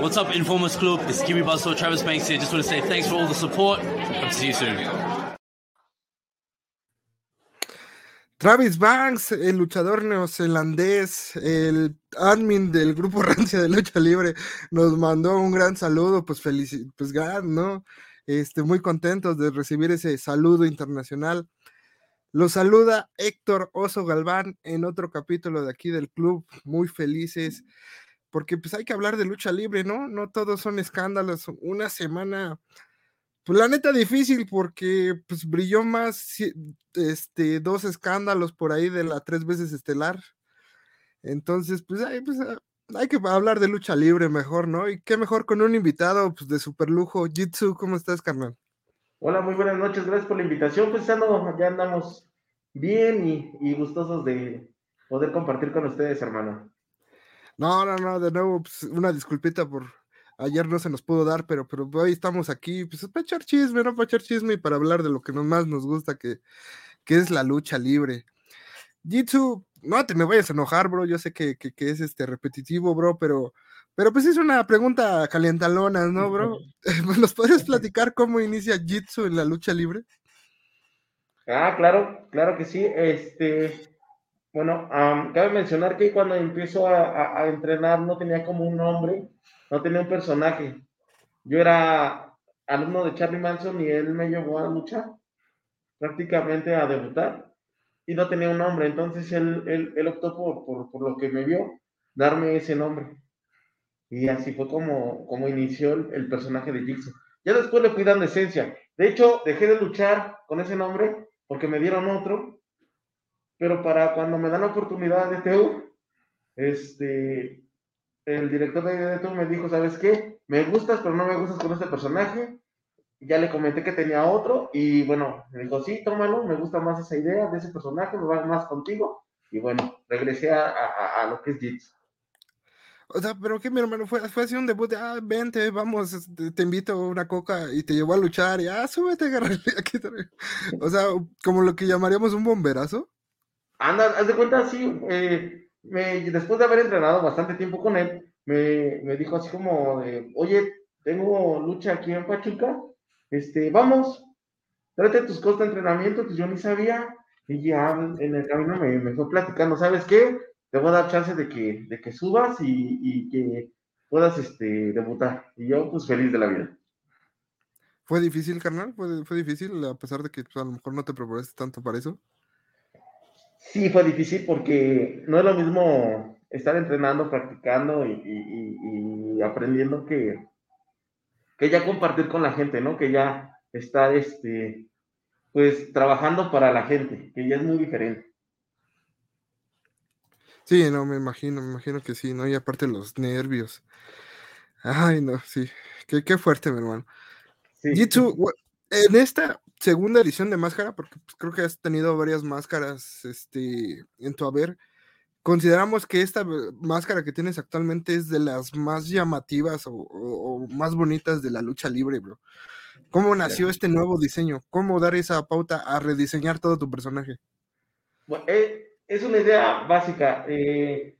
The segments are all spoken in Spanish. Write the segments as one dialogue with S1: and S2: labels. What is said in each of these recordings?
S1: What's up, Informers Club? It's Jimmy Buzzsaw, Travis Banks here. Just want to say thanks for all the support. To see you soon.
S2: Travis Banks, el luchador neozelandés, el admin del grupo Rancia de Lucha Libre, nos mandó un gran saludo, pues feliz, pues gran, ¿no? Este, muy contentos de recibir ese saludo internacional. Los saluda Héctor Oso Galván en otro capítulo de aquí del club, muy felices, porque pues hay que hablar de lucha libre, ¿no? No todos son escándalos. Una semana pues la neta difícil porque pues brilló más este dos escándalos por ahí de la tres veces estelar. Entonces, pues, hay, pues ah, hay que hablar de lucha libre mejor, ¿no? Y qué mejor con un invitado pues, de super lujo. Jitsu, ¿cómo estás, carnal?
S3: Hola, muy buenas noches, gracias por la invitación. Pues ya, ya andamos bien y, y, gustosos de poder compartir con ustedes, hermano.
S2: No, no, no, de nuevo, pues, una disculpita por, Ayer no se nos pudo dar, pero, pero hoy estamos aquí pues, para echar chisme, ¿no? Para echar chisme y para hablar de lo que más nos gusta, que, que es la lucha libre. Jitsu, no te me vayas a enojar, bro. Yo sé que, que, que es este repetitivo, bro, pero, pero pues es una pregunta calientalona, ¿no, bro? ¿Nos puedes platicar cómo inicia Jitsu en la lucha libre?
S3: Ah, claro, claro que sí. Este, bueno, cabe mencionar que cuando empiezo a, a, entrenar no tenía como un nombre no tenía un personaje. Yo era alumno de Charlie Manson y él me llevó a luchar, prácticamente a debutar, y no tenía un nombre. Entonces él, él, optó por, por, lo que me vio, darme ese nombre. Y así fue como, como inició el, personaje de Jigsaw. Ya después le fui dando esencia. De hecho, dejé de luchar con ese nombre porque me dieron otro. Pero para cuando me dan la oportunidad de TU, este, el director de YouTube me dijo, ¿sabes qué? Me gustas, pero no me gustas con este personaje. Ya le comenté que tenía otro y bueno, me dijo, sí, tómalo, me gusta más esa idea de ese personaje, me va más contigo. Y bueno, regresé a, lo que es Jits.
S2: O sea, pero que mi hermano fue, fue así un debut de, ah, vente, vamos, este, te, invito a una coca y te llevó a luchar y, ah, súbete, agarrarle aquí. O sea, como lo que llamaríamos un bomberazo.
S3: Anda, haz de cuenta, sí, eh, después de haber entrenado bastante tiempo con él, me, me, dijo así como de, oye, tengo lucha aquí en Pachuca, este, vamos, trate tus cosas de entrenamiento, que yo ni sabía, y ya en el camino me, me fue platicando, ¿sabes qué? Te voy a dar chance de que, de que subas y, y que puedas este, debutar. Y yo, pues, feliz de la vida.
S2: ¿Fue difícil, carnal? ¿Fue, fue difícil, a pesar de que pues, a lo mejor no te preparaste tanto para eso?
S3: Sí, fue difícil porque no es lo mismo estar entrenando, practicando y, aprendiendo que, que ya compartir con la gente, ¿no? Que ya estar, este, pues, trabajando para la gente, que ya es muy diferente.
S2: Sí, no, me imagino, me imagino que sí, ¿no? Y aparte los nervios. Ay, no, sí. Qué, qué fuerte, mi hermano. Sí. En esta segunda edición de máscara, porque pues, creo que has tenido varias máscaras este, en tu haber, consideramos que esta máscara que tienes actualmente es de las más llamativas o, más bonitas de la lucha libre, bro. ¿Cómo nació este nuevo diseño? ¿Cómo dar esa pauta a rediseñar todo tu personaje?
S3: Bueno, eh, es una idea básica. Eh,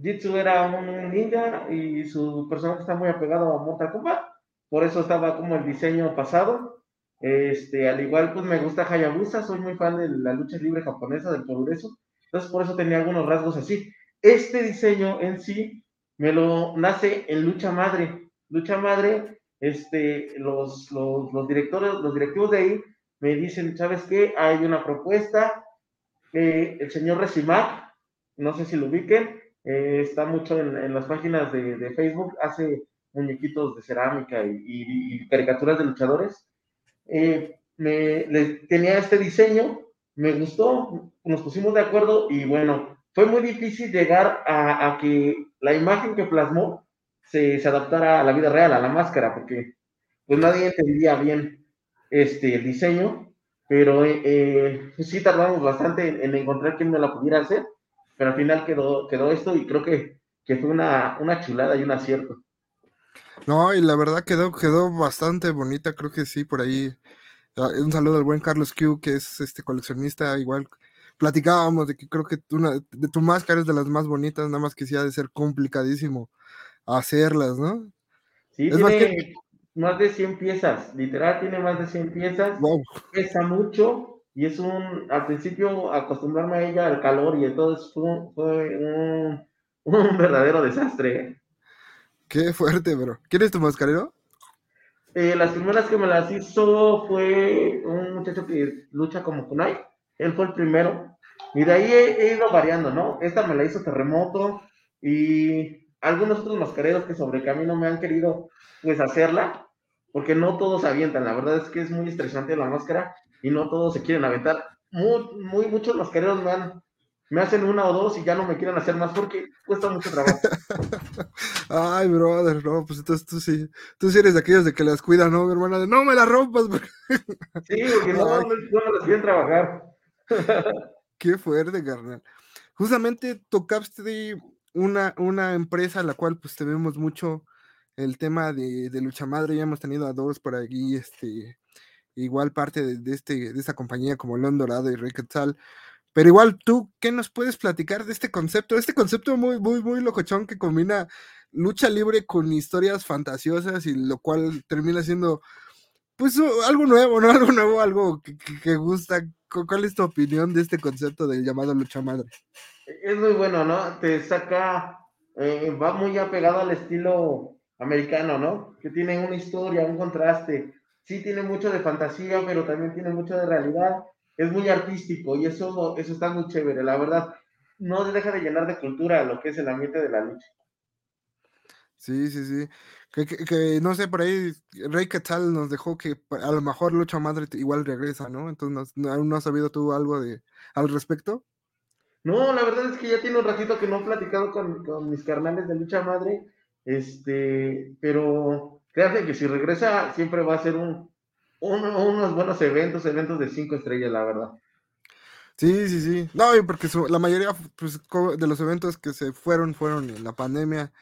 S3: Jitsu era un ninja y su personaje está muy apegado a Mortal Kombat. Por eso estaba como el diseño pasado. Este, al igual, pues me gusta Hayabusa, soy muy fan de la lucha libre japonesa, del progreso, entonces por eso tenía algunos rasgos así. Este diseño en sí me lo nace en Lucha Madre. Lucha Madre, este, los, los, directores, los directivos de ahí me dicen, ¿sabes qué? Hay una propuesta, eh, el señor Recimac, no sé si lo ubiquen, eh, está mucho en, las páginas de, Facebook, hace muñequitos de cerámica y caricaturas de luchadores eh, me, tenía este diseño, me gustó, nos pusimos de acuerdo y bueno, fue muy difícil llegar a, que la imagen que plasmó se, se, adaptara a la vida real, a la máscara, porque pues nadie entendía bien este, el diseño, pero eh, sí tardamos bastante en, encontrar quién me lo pudiera hacer, pero al final quedó, quedó esto y creo que, que fue una, una chulada y un acierto.
S2: No, y la verdad quedó, quedó bastante bonita, creo que sí, por ahí. Ah, un saludo al buen Carlos Q, que es este coleccionista, igual platicábamos de que creo que una, de tu máscara es de las más bonitas, nada más que sí ha de ser complicadísimo hacerlas, ¿no?
S3: Sí, tiene más de 100 piezas, literal tiene más de 100 piezas, pesa mucho y es un, al principio acostumbrarme a ella al calor y todo eso fue, un, un, verdadero desastre.
S2: Qué fuerte, bro. ¿Quién es tu mascarero?
S3: Eh, las primeras que me las hizo fue un muchacho que lucha como kunai, él fue el primero, y de ahí he, ido variando, ¿no? Esta me la hizo Terremoto y algunos otros mascareros que sobre camino me han querido pues hacerla, porque no todos avientan, la verdad es que es muy estresante la máscara y no todos se quieren aventar. Muy, muy muchos mascareros me, han, me hacen una o dos y ya no me quieren hacer más porque cuesta mucho trabajo.
S2: Ay, brother, no, pues entonces tú sí, tú sí eres de aquellos de que las cuidan, ¿no, mi hermana? De no me la rompas.
S3: Sí, porque no, no, no las quieren trabajar.
S2: Qué fuerte, carnal. Justamente tocaste una, una empresa a la cual pues tenemos mucho el tema de, lucha madre, ya hemos tenido a dos por aquí, este, igual parte de, este, de esta compañía como León Dorado y Rey Quetzal. Pero igual tú, ¿qué nos puedes platicar de este concepto? Este concepto muy, muy, muy locochón que combina lucha libre con historias fantasiosas y lo cual termina siendo, pues, algo nuevo, ¿no? Algo nuevo, algo que, gusta. ¿Cuál es tu opinión de este concepto del llamado lucha madre?
S3: Es muy bueno, ¿no? Te saca, eh, va muy apegado al estilo americano, ¿no? Que tiene una historia, un contraste. Sí tiene mucho de fantasía, pero también tiene mucho de realidad. Es muy artístico y eso, eso está muy chévere, la verdad. No deja de llenar de cultura lo que es el ambiente de la lucha.
S2: Sí, sí, sí. Que, no sé, por ahí Rey Quetzal nos dejó que a lo mejor Lucha Madre igual regresa, ¿no? Entonces, ¿aún no has sabido tú algo de al respecto?
S3: No, la verdad es que ya tiene un ratito que no he platicado con, con mis carnales de Lucha Madre este, pero créanme que si regresa, siempre va a ser un, unos buenos eventos, eventos de cinco estrellas, la verdad.
S2: Sí, sí, sí. No, porque la mayoría pues, de los eventos que se fueron fueron en la pandemia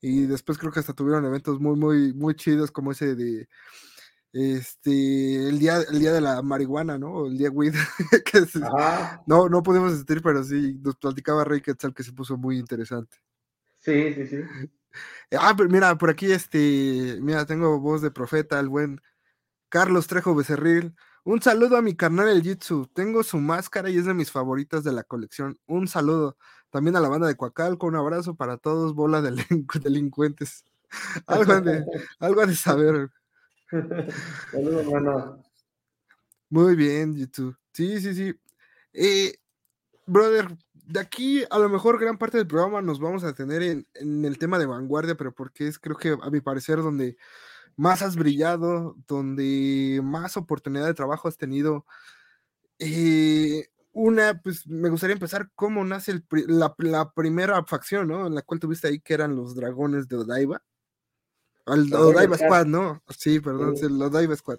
S2: y después creo que hasta tuvieron eventos muy, muy, muy chidos como ese de este el día, el día de la marihuana, ¿no? El día weed. que no, no pudimos asistir, pero sí, nos platicaba Rey Quetzal que se puso muy interesante.
S3: Sí, sí, sí.
S2: Ah, pero mira, por aquí, este, mira, tengo voz de profeta, el buen Carlos Trejo Becerril. Un saludo a mi carnal el Jitsu. Tengo su máscara y es de mis favoritas de la colección. Un saludo. También a la banda de Coacalco, un abrazo para todos, bola de delincuentes. algo, de, algo de saber.
S3: Saludos, hermano.
S2: Muy bien, Jitsu. Sí, sí, sí. Eh, brother, de aquí a lo mejor gran parte del programa nos vamos a tener en, el tema de vanguardia, pero porque es creo que a mi parecer donde más has brillado, donde más oportunidad de trabajo has tenido. Eh, una, pues me gustaría empezar cómo nace la, primera facción, ¿no? En la cual tuviste ahí que eran los dragones de Odaiba. El Odaiba Squad, ¿no? Sí, perdón, el Odaiba Squad.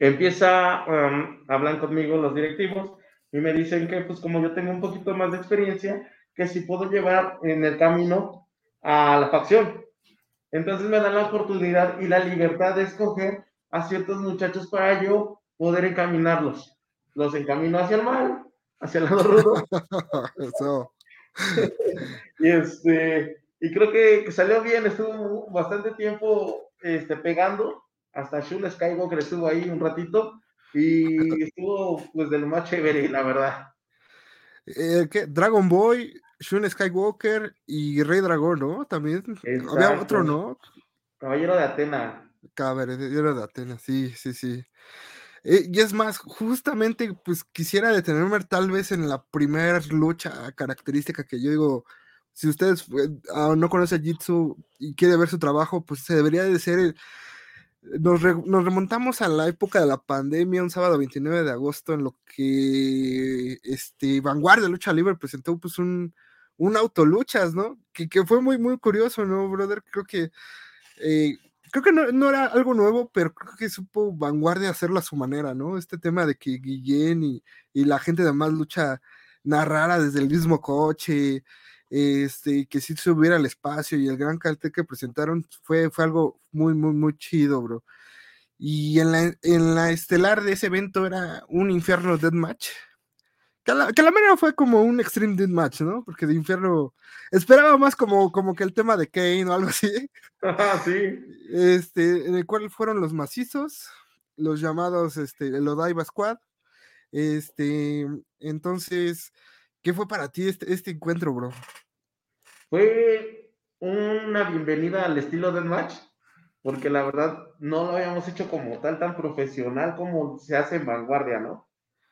S3: Empieza, um, hablan conmigo los directivos y me dicen que pues como yo tengo un poquito más de experiencia, que si puedo llevar en el camino a la facción. Entonces me dan la oportunidad y la libertad de escoger a ciertos muchachos para yo poder encaminarlos. Los encamino hacia el mal, hacia el lado rudo. y este, y creo que, salió bien, estuvo bastante tiempo este, pegando, hasta Shula Skywalker estuvo ahí un ratito, y estuvo pues de lo más chévere, la verdad.
S2: Eh, ¿qué? Dragon Boy, Shun Skywalker y Rey Dragón, ¿no? También. Había otro, ¿no?
S3: Caballero de Atena.
S2: Caballero de Atena, sí, sí, sí. Eh, y es más, justamente, pues quisiera detenerme tal vez en la primera lucha característica que yo digo, si ustedes eh, ah, no conocen a Jitsu y quiere ver su trabajo, pues se debería de ser el, nos, remontamos a la época de la pandemia, un sábado 29 de agosto, en lo que este, Vanguardia Lucha Libre presentó pues un, un autoluchas, ¿no? Que, que, fue muy, muy curioso, ¿no, brother? Creo que, eh, creo que no, era algo nuevo, pero creo que supo Vanguardia hacerlo a su manera, ¿no? Este tema de que Guillén y, y la gente de más lucha narrara desde el mismo coche, este, que si subiera al espacio y el gran cartel que presentaron fue, fue algo muy, muy, muy chido, bro. Y en la, en la estelar de ese evento era un infierno deathmatch, Que la, que la manera fue como un Extreme Death Match, ¿no? Porque de Infierno esperaba más como, como que el tema de Kane o algo así.
S3: Ah, sí.
S2: Este, en el cual fueron los macizos, los llamados este, el Odaiba Squad. Este, entonces, ¿qué fue para ti este, este encuentro, bro?
S3: Fue una bienvenida al estilo del match, porque la verdad no lo habíamos hecho como tal, tan profesional como se hace en vanguardia, ¿no?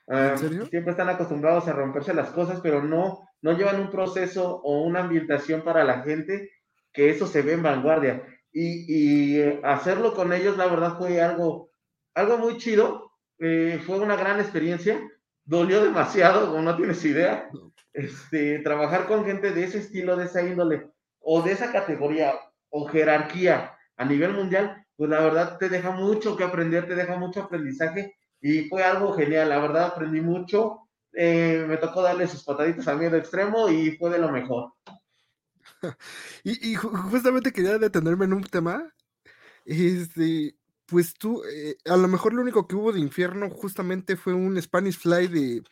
S2: ¿En
S3: Ah, siempre están acostumbrados a romperse las cosas, pero no, no llevan un proceso o una ambientación para la gente que eso se ve en vanguardia. Y, y, eh, hacerlo con ellos, la verdad, fue algo, algo muy chido. eh, fue una gran experiencia. Dolió demasiado, como no tienes idea. Este, trabajar con gente de ese estilo, de esa índole, o de esa categoría, o jerarquía a nivel mundial, pues la verdad te deja mucho que aprender, te deja mucho aprendizaje y fue algo genial, la verdad aprendí mucho, eh, me tocó darle sus pataditas a miedo extremo y fue de lo mejor.
S2: Y, y ju- justamente quería detenerme en un tema. Este, pues tú, eh, a lo mejor lo único que hubo de infierno justamente fue un Spanish Fly de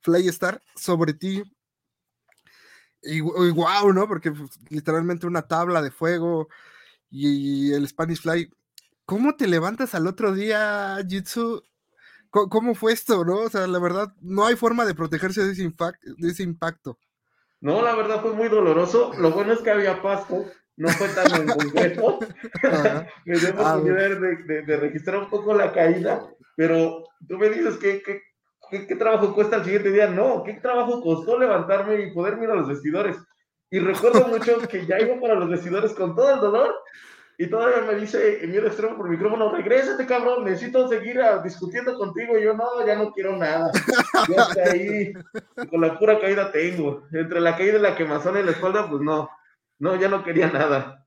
S2: Fly Star sobre ti. Y, wow, ¿no? Porque pues, literalmente una tabla de fuego y, el Spanish Fly. ¿Cómo te levantas al otro día, Jitsu? ¿Cómo, fue esto, no? O sea, la verdad, no hay forma de protegerse de ese, infac- de ese impacto.
S3: No, la verdad fue muy doloroso, lo bueno es que había pasto, no fue tan en concreto, me dio
S2: Ah,
S3: oportunidad de, de- de registrar un poco la caída, pero tú me dices que, que- que- qué trabajo cuesta el siguiente día, no, qué trabajo costó levantarme y poder ir a los vestidores. Y recuerdo mucho que ya iba para los vestidores con todo el dolor y todavía me dice en miedo extremo por micrófono, regrésate cabrón, necesito seguir ah, discutiendo contigo. Y yo no, ya no quiero nada. Yo hasta ahí, con la pura caída tengo. Entre la caída y la quemazón en la espalda, pues no, no, ya no quería nada.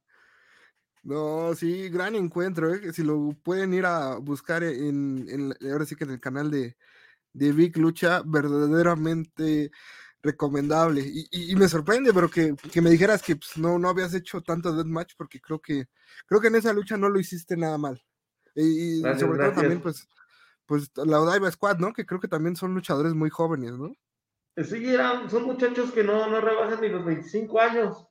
S2: No, sí, gran encuentro, ¿eh? Si lo pueden ir a buscar en, en ahora sí que en el canal de, de Vic Lucha, verdaderamente recomendable. Y, y- y me sorprende, pero que, que me dijeras que pues, no, no habías hecho tanto deathmatch, porque creo que, creo que en esa lucha no lo hiciste nada mal. Y, y
S3: Gracias,
S2: sobre todo también, pues, pues la Odaiba Squad, ¿no? Que creo que también son luchadores muy jóvenes, ¿no?
S3: Sí, eran, son muchachos que no, no rebasan ni los 25 años.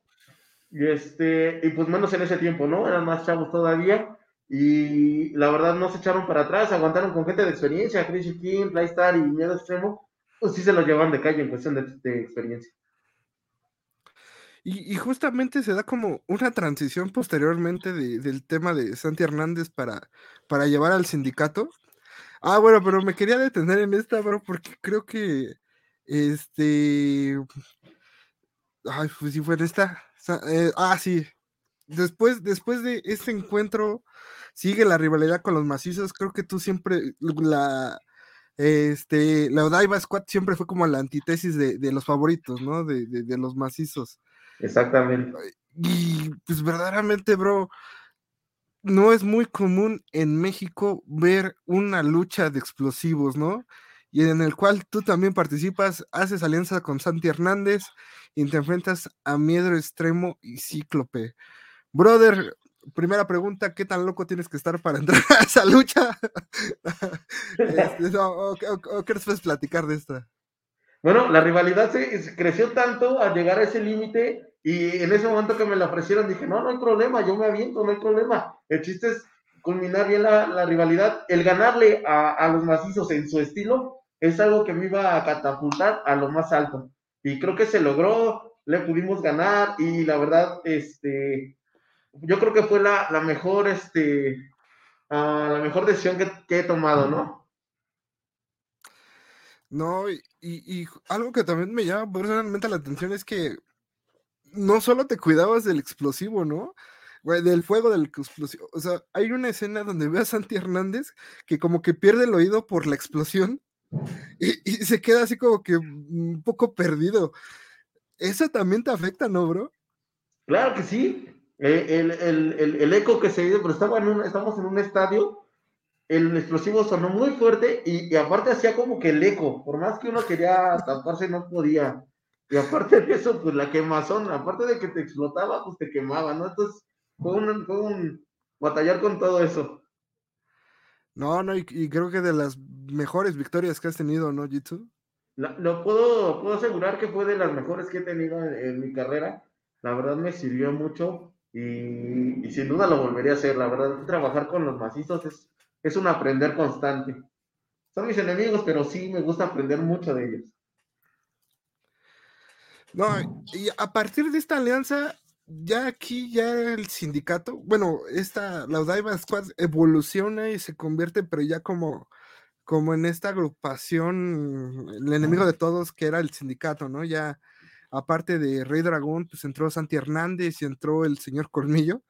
S3: Y este, y pues menos en ese tiempo, ¿no? Eran más chavos todavía. Y la verdad no se echaron para atrás, aguantaron con gente de experiencia, Chris King, Flystar y Miedo Extremo. Pues sí se lo llevan de calle en cuestión de, experiencia.
S2: Y, justamente se da como una transición posteriormente de- del tema de Santi Hernández para, para llevar al sindicato. Ah, bueno, pero me quería detener en esta, bro, porque creo que este. Ay, pues sí fue en esta. Eh, ah, sí. Después, después de este encuentro, sigue la rivalidad con los macizos. Creo que tú siempre, la, este, la Odaiba Squad siempre fue como la antítesis de, de los favoritos, ¿no? De, de- de los macizos.
S3: Exactamente.
S2: Y pues verdaderamente, bro, no es muy común en México ver una lucha de explosivos, ¿no? Y en el cual tú también participas, haces alianza con Santi Hernández y te enfrentas a Miedo Extremo y Cíclope. Brother, primera pregunta, ¿qué tan loco tienes que estar para entrar a esa lucha? Este, o, qué nos puedes platicar de esta?
S3: Bueno, la rivalidad se, creció tanto al llegar a ese límite y en ese momento que me la ofrecieron dije, no, no hay problema, yo me aviento, no hay problema. El chiste es culminar bien la, la rivalidad. El ganarle a, a los macizos en su estilo es algo que me iba a catapultar a lo más alto. Y creo que se logró, le pudimos ganar y la verdad, este, yo creo que fue la, la mejor, este, ah, la mejor decisión que, que he tomado, ¿no?
S2: No, y, y- y algo que también me llama personalmente la atención es que no solo te cuidabas del explosivo, ¿no? Güey, del fuego del explosivo. O sea, hay una escena donde ve a Santi Hernández que como que pierde el oído por la explosión y, y se queda así como que un poco perdido. Eso también te afecta, ¿no, bro?
S3: Claro que sí. Eh, El, el, el, el eco que se dio, pero estaba en un, estamos en un estadio, el explosivo sonó muy fuerte y, y aparte hacía como que el eco, por más que uno quería taparse no podía. Y aparte de eso, pues la quemazón, aparte de que te explotaba, pues te quemaba, ¿no? Entonces fue un, fue un batallar con todo eso.
S2: No, no, y, y creo que de las mejores victorias que has tenido, ¿no, Jitsu?
S3: lo puedo, puedo asegurar que fue de las mejores que he tenido en, mi carrera. La verdad me sirvió mucho y, sin duda lo volvería a hacer. La verdad, trabajar con los macizos es, es un aprender constante. Son mis enemigos, pero sí me gusta aprender mucho de ellos.
S2: No, y a partir de esta alianza, ya aquí, ya el sindicato, bueno, esta, la Odaiba Squad evoluciona y se convierte, pero ya como, como en esta agrupación, el enemigo de todos, que era el sindicato, ¿no? Ya, aparte de Rey Dragón, pues entró Santi Hernández y entró el señor Colmillo,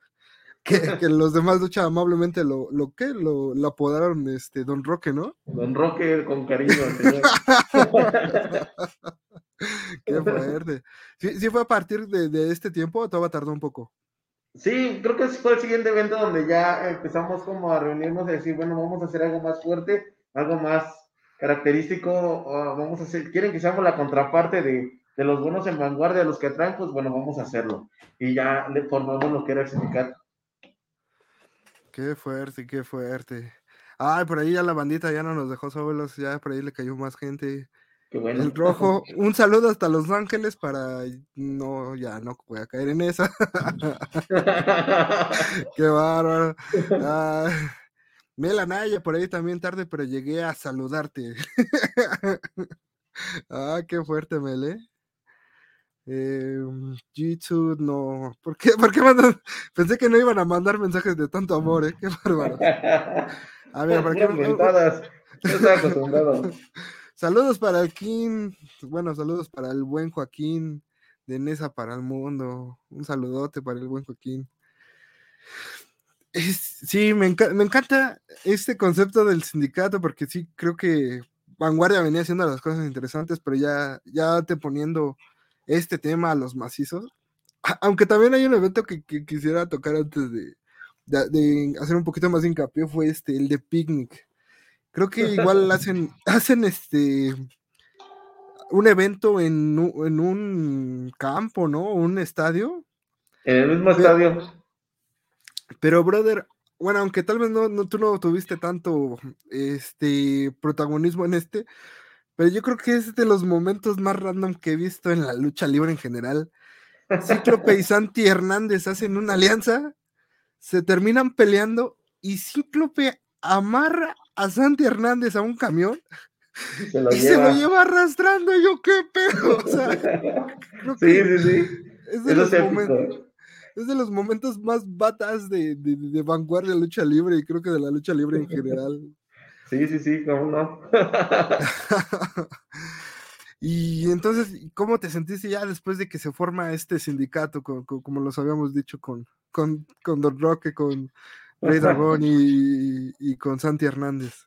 S2: que, los demás lucha amablemente lo, lo que lo, lo, apodaron este Don Roque, ¿no?
S3: Don Roque con cariño, señor.
S2: Qué fuerte. ¿Sí, fue a partir de, este tiempo o todavía tardó un poco?
S3: Sí, creo que fue el siguiente evento donde ya empezamos como a reunirnos y decir, bueno, vamos a hacer algo más fuerte, algo más característico, vamos a hacer, quieren que seamos la contraparte de, los buenos en vanguardia, los que atraen, pues bueno, vamos a hacerlo. Y ya le formamos lo que era el sindicato.
S2: Qué fuerte, qué fuerte. Ay, por ahí ya la bandita ya no nos dejó solos, ya por ahí le cayó más gente. El rojo, un saludo hasta Los Ángeles para no, ya no voy a caer en esa. Qué bárbaro. Ah, Melanaya, por ahí también tarde, pero llegué a saludarte. ah, qué fuerte, Mele. Eh, Jitsu, no. ¿Por qué, ¿Por qué mandan? Pensé que no iban a mandar mensajes de tanto amor, ¿eh? Qué bárbaro. A ver, ¿por qué? Acostumbrado. Saludos para el King, bueno, saludos para el buen Joaquín de Nesa para el mundo. Un saludote para el buen Joaquín. sí, me, encanta este concepto del sindicato porque sí creo que Vanguardia venía haciendo las cosas interesantes, pero ya, ya te poniendo este tema a los macizos. Aunque también hay un evento que, quisiera tocar antes de, de, hacer un poquito más de hincapié, fue este, el de Picnic. Creo que igual hacen, hacen este un evento en, un campo, ¿no? Un estadio.
S3: En el mismo estadio.
S2: Pero, brother, bueno, aunque tal vez no, tú no tuviste tanto este protagonismo en este, pero yo creo que es de los momentos más random que he visto en la lucha libre en general. Cíclope y Santi Hernández hacen una alianza, se terminan peleando y Cíclope amarra a Santi Hernández a un camión y se lo lleva arrastrando. Y yo, ¿qué pedo? O sea,
S3: sí, sí, sí.
S2: Es de, los momentos, es de, los momentos, más batas de, de, de, vanguardia de lucha libre y creo que de la lucha libre en general.
S3: Sí, sí, sí, cómo no.
S2: y entonces, ¿cómo te sentiste ya después de que se forma este sindicato, como los habíamos dicho, con, con, con Don Roque, con Rey Dragón y, con Santi Hernández.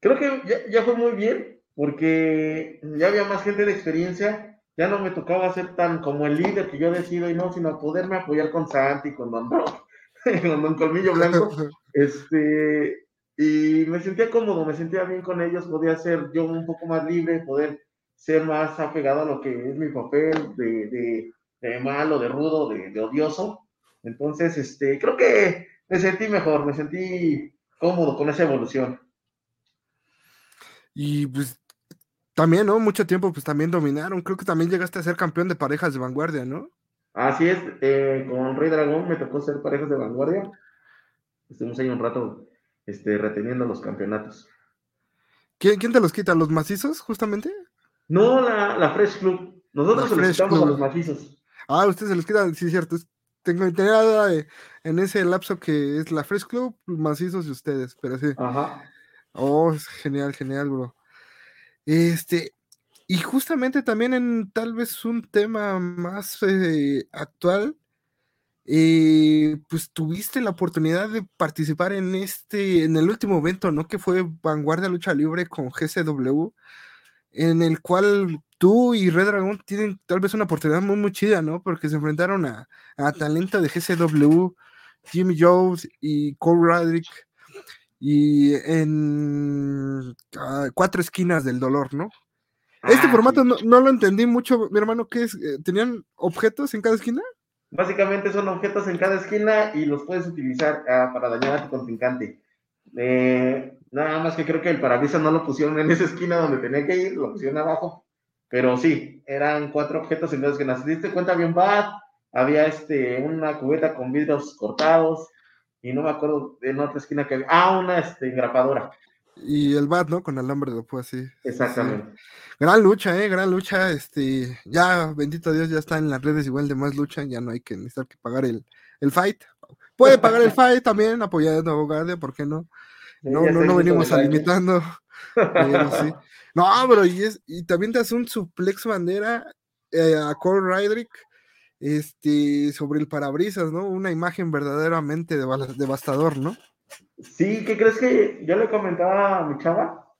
S3: Creo que ya, fue muy bien, porque ya había más gente de experiencia, ya no me tocaba ser tan como el líder que yo decido y no, sino poderme apoyar con Santi, con Don con Don Colmillo Blanco, este, y me sentía cómodo, me sentía bien con ellos, podía ser yo un poco más libre, poder ser más apegado a lo que es mi papel de, de, malo, de rudo, de, de odioso. Entonces, este, creo que me sentí mejor, me sentí cómodo con esa evolución.
S2: Y pues también, ¿no? Mucho tiempo, pues también dominaron. Creo que también llegaste a ser campeón de parejas de vanguardia, ¿no?
S3: Así es, eh, con Rey Dragón me tocó ser parejas de vanguardia. Estuvimos ahí un rato este, reteniendo los campeonatos.
S2: ¿Quién, te los quita? ¿Los macizos, justamente?
S3: No, la, Fresh Club. Nosotros se los quitamos a los macizos.
S2: Ah, ustedes se los quitan, sí, cierto. Tengo duda de en ese lapso que es la Fresh Club, macizos de ustedes, pero sí.
S3: Ajá.
S2: Oh, genial, genial, bro. Este, y justamente también en tal vez un tema más eh, actual, eh, pues tuviste la oportunidad de participar en este, en el último evento, ¿no? Que fue Vanguardia Lucha Libre con GCW, en el cual tú y Red Dragon tienen tal vez una oportunidad muy, muy chida, ¿no? Porque se enfrentaron a, a talento de GCW, Jimmy Jones y Cole Radrick, y en ah, cuatro esquinas del dolor, ¿no? Este ah, formato no, lo entendí mucho, mi hermano, ¿qué es? Eh, ¿Tenían objetos en cada esquina?
S3: Básicamente son objetos en cada esquina y los puedes utilizar ah, para dañar a tu contrincante. Eh, nada más que creo que el parabrisas no lo pusieron en esa esquina donde tenía que ir, lo pusieron abajo pero sí, eran cuatro objetos en los que nos diste cuenta, un bat, había este, una cubeta con vidrios cortados, y no me acuerdo en otra esquina que había, ah, una este, engrapadora.
S2: Y el bat, ¿no? Con alambre de pues sí.
S3: Exactamente.
S2: Gran lucha, ¿eh? Gran lucha. Este, ya, bendito Dios, ya está en las redes igual de más lucha. Ya no hay que necesitar que pagar el, el fight. Puede pagar el fight también, apoyando a Guardia, ¿por qué no? No, no, no venimos a limitando. No, pero y, es, y también te hace un suplex bandera eh, a Cole Rydrick este, sobre el parabrisas, ¿no? Una imagen verdaderamente devastador, ¿no?
S3: Sí, ¿qué crees que yo le comentaba a mi chava?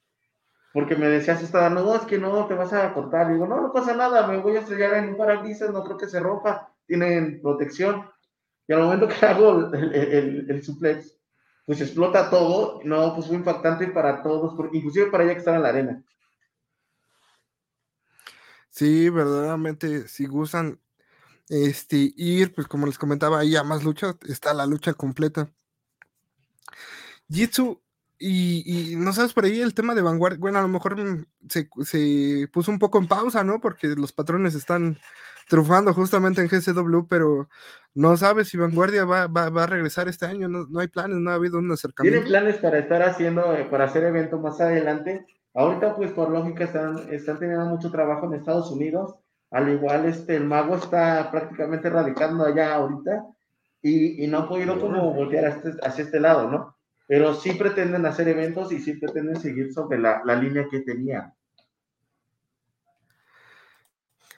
S3: Porque me decía, está no, es que no, te vas a cortar. digo, no, no pasa nada, me voy a estrellar en un parabrisas, no creo que se rompa, tienen protección. Y al momento que hago el, el, suplex, pues explota todo. No, pues fue impactante para todos, inclusive para ella que estaba en la arena.
S2: Sí, verdaderamente, si gustan este, ir, pues como les comentaba, ahí a más luchas, está la lucha completa. Jitsu, y, no sabes por ahí el tema de vanguardia, bueno, a lo mejor mm, se, se, puso un poco en pausa, ¿no? Porque los patrones están trufando justamente en GCW, pero no sabes si Vanguardia va, a regresar este año, no, hay planes, no ha habido un acercamiento.
S3: Tienen planes para estar haciendo, eh, para hacer eventos más adelante. Ahorita, pues por lógica, están, están teniendo mucho trabajo en Estados Unidos. Al igual, este, el mago está prácticamente radicando allá ahorita y, no ha podido como voltear este, hacia este lado, ¿no? Pero sí pretenden hacer eventos y sí pretenden seguir sobre la, la línea que tenían.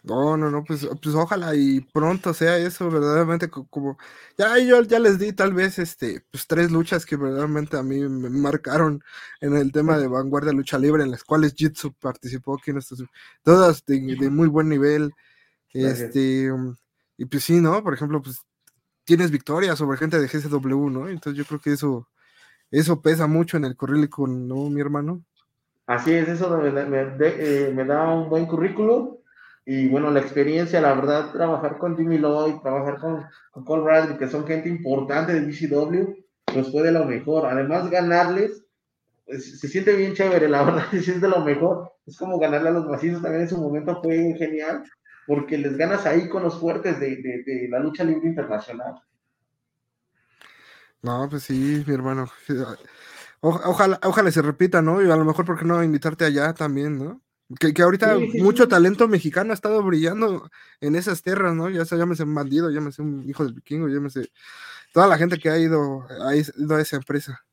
S2: No, no, no, pues, pues ojalá y pronto sea eso, verdaderamente como, ya yo ya les di tal vez este, pues tres luchas que verdaderamente a mí me marcaron en el tema de vanguardia lucha libre, en las cuales Jitsu participó aquí en estos, todas de, muy buen nivel, este, y pues sí, ¿no? Por ejemplo, pues tienes victoria sobre gente de GCW, ¿no? Entonces yo creo que eso, eso pesa mucho en el currículum, ¿no, mi hermano?
S3: Así es, eso me, eh, da un buen currículum y bueno, la experiencia, la verdad, trabajar con Jimmy Lloyd, trabajar con, con Cole Bradley, que son gente importante de DCW, pues fue de lo mejor. Además, ganarles, pues, se siente bien chévere, la verdad, se siente lo mejor. Es como ganarle a los macizos también en su momento fue genial, porque les ganas ahí con los fuertes de, de, la lucha libre internacional.
S2: No, pues sí, mi hermano. ojalá, ojalá se repita, ¿no? Y a lo mejor, ¿por qué no invitarte allá también, ¿no? Que, que ahorita mucho talento mexicano ha estado brillando en esas tierras, ¿no? Ya sea, llámese un bandido, llámese un hijo del vikingo, llámese toda la gente que ha ido, ha ido a esa empresa.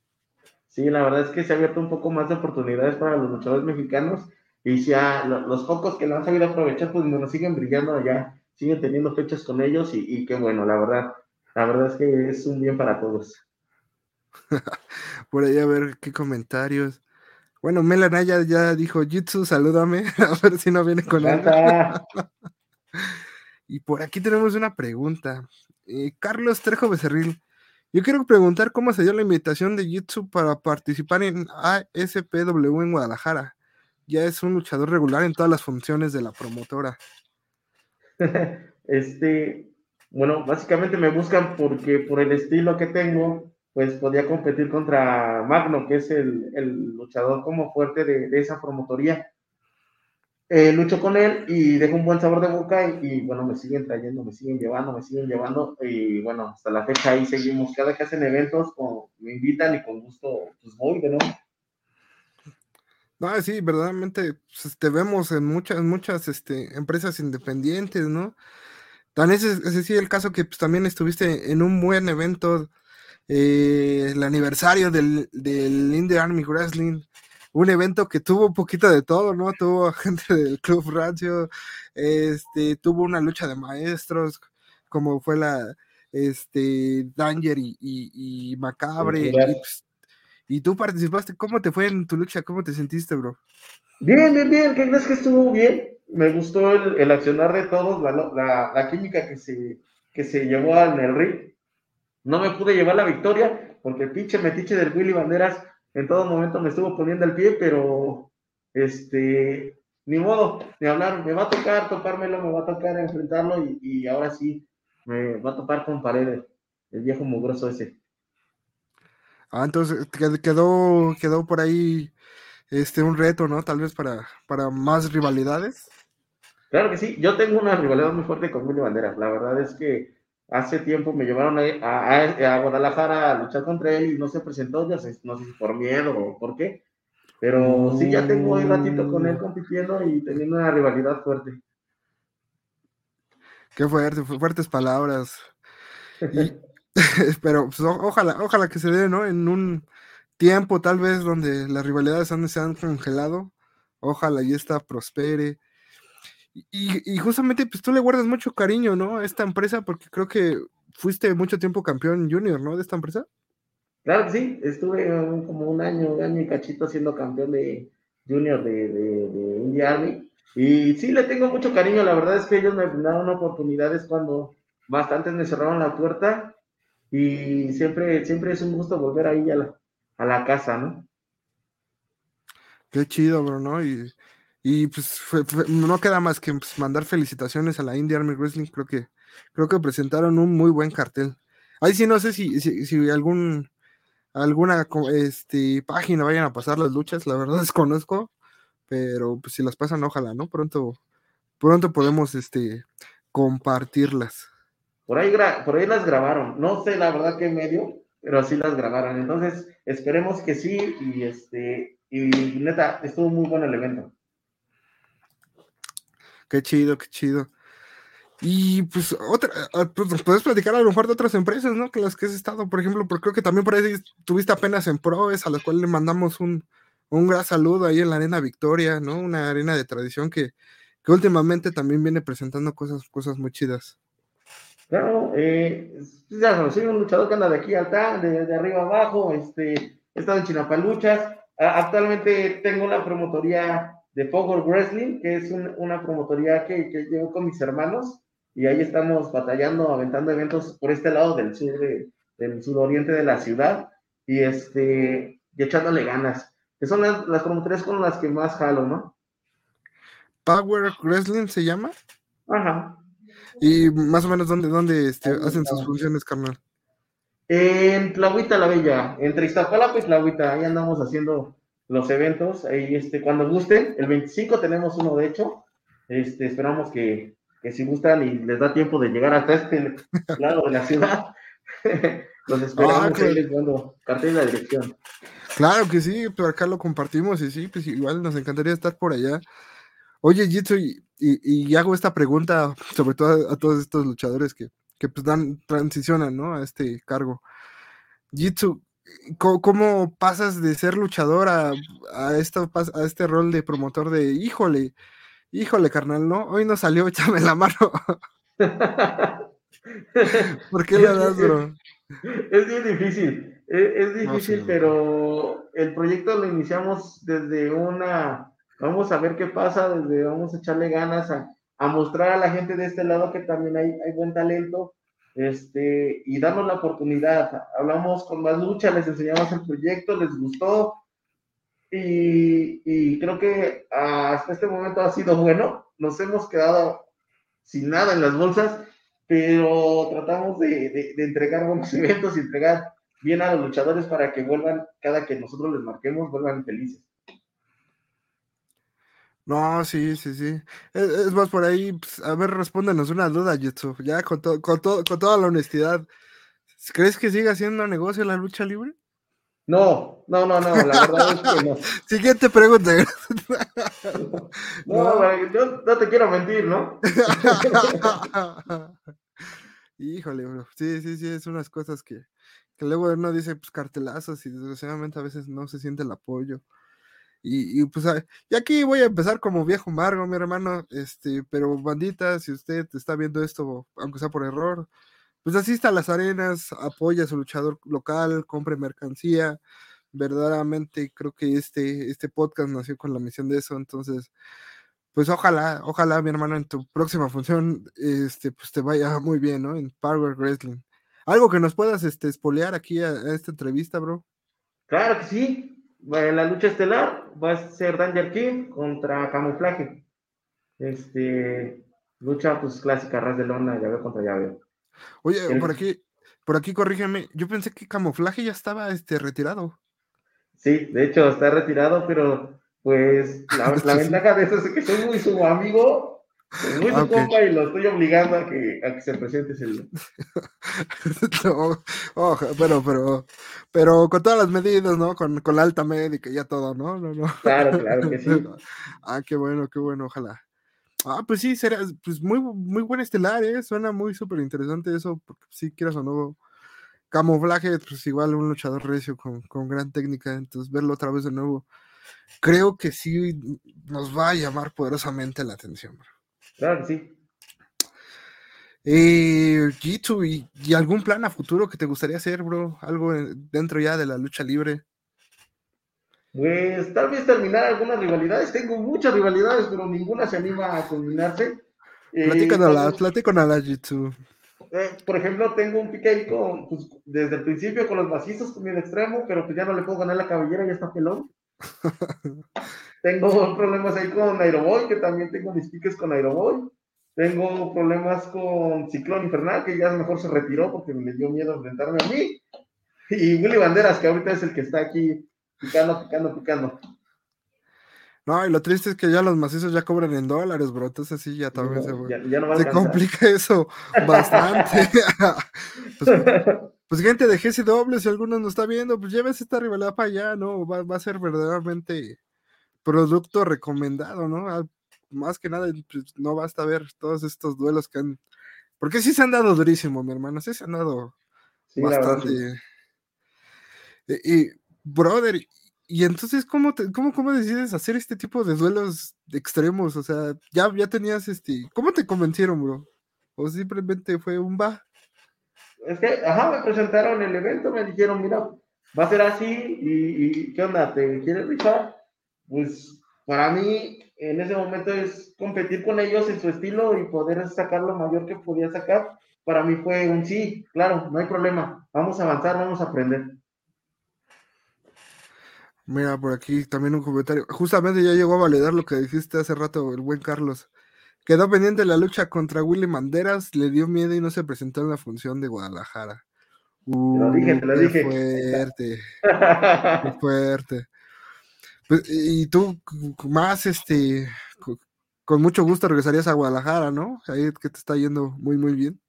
S3: Sí, la verdad es que se ha abierto un poco más de oportunidades para los luchadores mexicanos y ya los pocos que lo han sabido aprovechar, pues nos siguen brillando allá, siguen teniendo fechas con ellos y, y qué bueno, la verdad, la verdad es que es un bien para todos.
S2: Por ahí a ver qué comentarios. Bueno, Melanaya ya dijo, Jitsu, salúdame, a ver si no viene con él. y por aquí tenemos una pregunta. Eh, Carlos Trejo Becerril, yo quiero preguntar cómo se dio la invitación de Jitsu para participar en ASPW en Guadalajara. Ya es un luchador regular en todas las funciones de la promotora.
S3: Este, bueno, básicamente me buscan porque por el estilo que tengo, pues podía competir contra Magno, que es el, el luchador como fuerte de, de esa promotoría. Eh, lucho con él y dejo un buen sabor de boca y, bueno, me siguen trayendo, me siguen llevando, me siguen llevando y bueno, hasta la fecha ahí seguimos. Cada que hacen eventos me invitan y con gusto pues voy.
S2: No, sí, verdaderamente pues, te vemos en muchas, muchas este, empresas independientes, ¿no? Tan ese, ese sí el caso que pues, también estuviste en un buen evento eh, el aniversario del, del Indie Army Wrestling, un evento que tuvo un poquito de todo, ¿no? Tuvo gente del Club Radio, este, tuvo una lucha de maestros, como fue la, este, Danger y, Macabre, pues, y, tú participaste, ¿cómo te fue en tu lucha? ¿Cómo te sentiste, bro?
S3: Bien, bien, bien, ¿qué crees que estuvo bien? Me gustó el, accionar de todos, la, química que se, que se llevó en el ring no me pude llevar la victoria porque el pinche metiche del Willy Banderas en todo momento me estuvo poniendo el pie, pero este, ni modo, ni hablar, me va a tocar topármelo, me va a tocar enfrentarlo y, ahora sí, me va a topar con paredes, el viejo mugroso ese.
S2: Ah, entonces quedó, quedó por ahí este un reto, ¿no? Tal vez para, para más rivalidades.
S3: Claro que sí, yo tengo una rivalidad muy fuerte con Willy Banderas. La verdad es que hace tiempo me llevaron a, Guadalajara a luchar contra él y no se presentó, no sé, no sé si por miedo o por qué, pero sí ya tengo un ratito con él compitiendo y teniendo una rivalidad fuerte.
S2: Qué fuerte, fuertes palabras. pero pues, ojalá, ojalá que se dé, ¿no? En un tiempo tal vez donde las rivalidades se han congelado. Ojalá y esta prospere. Y, justamente, pues tú le guardas mucho cariño, ¿no? A esta empresa, porque creo que fuiste mucho tiempo campeón junior, ¿no? De esta empresa.
S3: Claro que sí, estuve como un año, un año y cachito siendo campeón de junior de, de, de India Army. Y sí, le tengo mucho cariño. La verdad es que ellos me brindaron oportunidades cuando bastantes me cerraron la puerta. Y siempre, siempre es un gusto volver ahí a la, a la casa, ¿no?
S2: Qué chido, bro, ¿no? Y y pues no queda más que pues, mandar felicitaciones a la India Army Wrestling. Creo que, creo que presentaron un muy buen cartel. Ahí sí no sé si, si, algún alguna este, página vayan a pasar las luchas, la verdad desconozco, pero pues si las pasan, ojalá, ¿no? Pronto, pronto podemos este, compartirlas.
S3: Por ahí, por ahí las grabaron, no sé la verdad qué medio, pero sí las grabaron. Entonces, esperemos que sí, y este, y neta, estuvo muy bueno el evento.
S2: Qué chido, qué chido. Y pues, otra, ah, pues puedes platicar a lo mejor de otras empresas, ¿no? Que las que has estado, por ejemplo, porque creo que también por ahí tuviste apenas en Proes, a las cuales le mandamos un, un gran saludo ahí en la Arena Victoria, ¿no? Una arena de tradición que, que últimamente también viene presentando cosas, cosas muy chidas.
S3: Claro, eh, ya soy un luchador que anda de aquí alta, de, de arriba abajo, este, he estado en Chinapaluchas, actualmente tengo una promotoría de Power Wrestling, que es una promotoría que, que, llevo con mis hermanos, y ahí estamos batallando, aventando eventos por este lado del sur, de, del suroriente de la ciudad, y, este, y echándole ganas, que son las, las promotorías con las que más jalo, ¿no?
S2: Power Wrestling se llama.
S3: Ajá.
S2: Y más o menos dónde, dónde este, hacen sus funciones, carnal.
S3: En Tlahuita la Bella, entre Iztapalapa y Tlahuita, ahí andamos haciendo los eventos. Ahí, este, cuando gusten, el 25 tenemos uno de hecho. Este, esperamos que, que si gustan y les da tiempo de llegar hasta este lado de la ciudad, los esperamos ah, mando cartel la dirección.
S2: Claro que sí, por acá lo compartimos y sí, pues igual nos encantaría estar por allá. Oye, Jitsu, y, y, hago esta pregunta sobre todo a, todos estos luchadores que, que pues dan, transicionan, ¿no? A este cargo. Jitsu, ¿Cómo, pasas de ser luchador a, a, esto, a este rol de promotor de, híjole, híjole, carnal, ¿no? Hoy no salió, échame la mano. ¿Por qué la das, bro?
S3: Es bien difícil, e, es, difícil, pero el proyecto lo iniciamos desde una, vamos a ver qué pasa, desde vamos a echarle ganas a, a mostrar a la gente de este lado que también hay, hay buen talento este, y darnos la oportunidad. Hablamos con más lucha, les enseñamos el proyecto, les gustó y, creo que hasta este momento ha sido bueno. Nos hemos quedado sin nada en las bolsas, pero tratamos de, de entregar buenos eventos y entregar bien a los luchadores para que vuelvan, cada que nosotros les marquemos, vuelvan felices.
S2: No, sí, sí, sí. Es, más, por ahí, pues, a ver, respóndenos una duda, Jutsu. Ya con, con, con toda la honestidad. ¿Crees que siga siendo negocio la lucha libre?
S3: No, no, no, no, la verdad es que no.
S2: Siguiente pregunta.
S3: no, yo no te quiero mentir, ¿no?
S2: Híjole, bro. Sí, sí, sí, es unas cosas que, que luego uno dice, pues cartelazos y desgraciadamente a veces no se siente el apoyo. Y, pues y aquí voy a empezar como viejo Margo, mi hermano, este, pero bandita, si usted está viendo esto, aunque sea por error, pues asista a las arenas, apoya a su luchador local, compre mercancía. Verdaderamente creo que este, este podcast nació con la misión de eso, entonces, pues ojalá, ojalá, mi hermano, en tu próxima función, este, pues te vaya muy bien, ¿no? En Power Wrestling. Algo que nos puedas, este, espolear aquí a esta entrevista, bro.
S3: Claro que sí, la lucha estelar va a ser Danger King contra Camuflaje. Este, lucha pues clásica, ras de lona, llave contra llave.
S2: Oye, por aquí, por aquí corrígeme, yo pensé que Camuflaje ya estaba este, retirado.
S3: Sí, de hecho está retirado, pero pues la, ventaja de eso es que soy muy su amigo Muy su compa y lo estoy obligando a que, a que se presente ese
S2: no, pero, pero, pero con todas las medidas, ¿no? Con, con la alta médica y ya todo, ¿no? no, no.
S3: Claro, claro que sí.
S2: ah, qué bueno, qué bueno, ojalá. Ah, pues sí, será pues muy, muy buen estelar, ¿eh? Suena muy súper interesante eso, porque si quieras o no, camuflaje, pues igual un luchador recio con, con gran técnica, entonces verlo otra vez de nuevo, creo que sí nos va a llamar poderosamente la atención. Bro.
S3: Claro que sí.
S2: Eh, Gitu, ¿y, ¿y, algún plan a futuro que te gustaría hacer, bro? Algo dentro ya de la lucha libre.
S3: Pues tal vez terminar algunas rivalidades. Tengo muchas rivalidades, pero ninguna se anima a culminarse.
S2: Eh, Platícanos, a la Jitsu.
S3: Eh, por ejemplo, tengo un pique con, pues, desde el principio con los macizos, con mi extremo, pero pues ya no le puedo ganar la cabellera, ya está pelón. Tengo problemas ahí con Aeroboy, que también tengo mis piques con Aeroboy. Tengo problemas con Ciclón Infernal, que ya mejor se retiró porque me dio miedo enfrentarme a mí. Y Willy Banderas, que ahorita es el que está aquí picando, picando, picando.
S2: No, y lo triste es que ya los macizos ya cobran en dólares, bro. Entonces sí, ya también se, complica eso bastante. pues, pues, gente de GCW, si alguno nos está viendo, pues llévese esta rivalidad para allá, ¿no? Va, va, a ser verdaderamente producto recomendado, ¿no? Ah, más que nada, pues, no basta ver todos estos duelos que han... Porque sí se han dado durísimo, mi hermano, sí se han dado bastante. y brother, y entonces, ¿cómo, cómo, ¿cómo decides hacer este tipo de duelos extremos? O sea, ya, ya tenías este. ¿Cómo te convencieron, bro? ¿O simplemente fue un va?
S3: Es que, ajá, me presentaron el evento, me dijeron, mira, va a ser así, y, ¿qué onda? ¿Te quieres rifar? Pues para mí, en ese momento es competir con ellos en su estilo y poder sacar lo mayor que podía sacar. Para mí fue un sí, claro, no hay problema, vamos a avanzar, vamos a aprender.
S2: Mira, por aquí también un comentario. Justamente ya llegó a validar lo que dijiste hace rato, el buen Carlos. Quedó pendiente la lucha contra Willy Manderas, le dio miedo y no se presentó en la función de Guadalajara.
S3: Uh, te lo dije, te lo dije.
S2: Fuerte. qué fuerte. Pues, y tú más, este, con mucho gusto regresarías a Guadalajara, ¿no? Ahí que te está yendo muy, muy bien.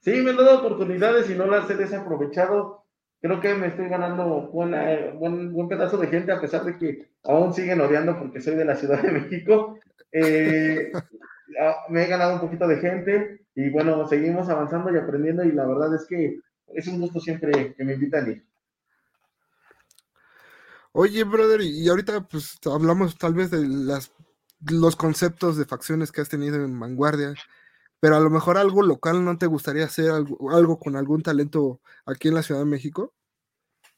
S3: Sí, me han dado oportunidades y no las he desaprovechado creo que me estoy ganando buena, buen, buen pedazo de gente, a pesar de que aún siguen odiando porque soy de la Ciudad de México. Eh, me he ganado un poquito de gente y bueno, seguimos avanzando y aprendiendo y la verdad es que es un gusto siempre que me invitan ir.
S2: Oye, brother, y ahorita pues hablamos tal vez de las, los conceptos de facciones que has tenido en Vanguardia, pero a lo mejor algo local no te gustaría hacer algo, algo con algún talento aquí en la Ciudad de México?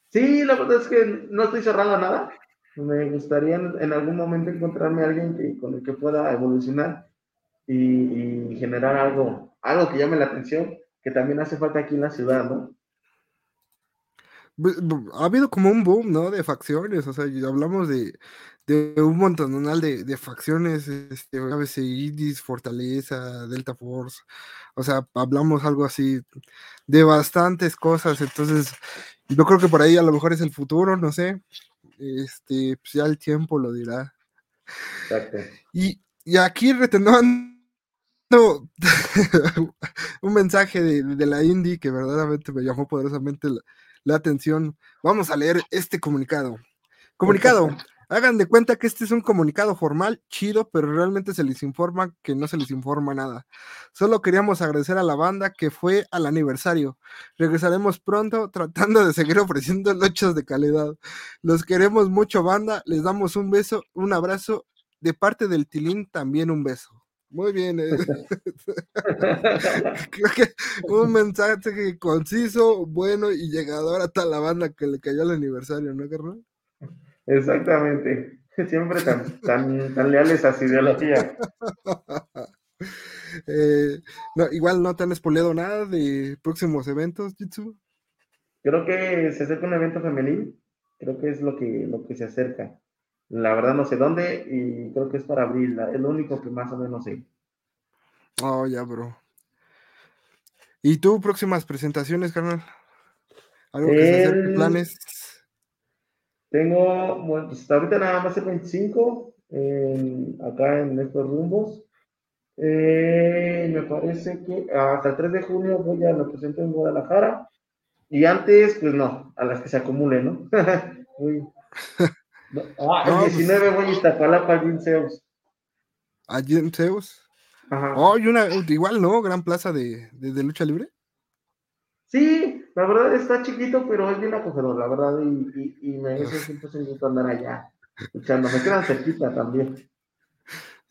S3: Sí, la verdad es que no estoy cerrando nada. Me gustaría en, algún momento encontrarme a alguien que, con el que pueda evolucionar y, generar algo, algo que llame la atención, que también hace falta aquí en la ciudad, ¿no?
S2: Ha habido como un boom, ¿no? De facciones, o sea, hablamos de, de un montonal de, de facciones, este, ABC, Fortaleza, Delta Force, o sea, hablamos algo así de bastantes cosas, entonces yo creo que por ahí a lo mejor es el futuro, no sé, este, pues ya el tiempo lo dirá. Exacto. Y, y aquí reteniendo un mensaje de, de, la Indie que verdaderamente me llamó poderosamente la, la atención. Vamos a leer este comunicado. Comunicado. Hagan de cuenta que este es un comunicado formal, chido, pero realmente se les informa que no se les informa nada. Solo queríamos agradecer a la banda que fue al aniversario. Regresaremos pronto tratando de seguir ofreciendo luchas de calidad. Los queremos mucho, banda. Les damos un beso, un abrazo. De parte del Tilín, también un beso. Muy bien. Eh. Creo que un mensaje conciso, bueno y llegador a toda la banda que le cayó el aniversario, ¿no, carnal?
S3: Exactamente. Siempre tan, tan, leales a su ideología.
S2: Eh, no, igual no te han spoileado nada de próximos eventos, Jitsu.
S3: Creo que se acerca un evento femenil. Creo que es lo que, lo que se acerca. La verdad no sé dónde y creo que es para abril. Es lo único que más o menos sé.
S2: Oh, ya, bro. ¿Y tú, próximas presentaciones, carnal? ¿Algo que se planes?
S3: Tengo, bueno, pues ahorita nada más el 25 acá en estos rumbos. Eh, me parece que hasta el 3 de junio voy a lo presento en Guadalajara. Y antes, pues no, a las que se acumulen, ¿no? Ah, el 19 pues voy a Iztapalapa al Zeus.
S2: ¿Allí en Zeus? Ajá. Oh, y una, igual, ¿no? Gran plaza de, de, lucha libre.
S3: Sí, la verdad está chiquito, pero es bien acogedor, la verdad, y, y, me hace siempre sentido andar allá, escuchando. Me quedan cerquita también.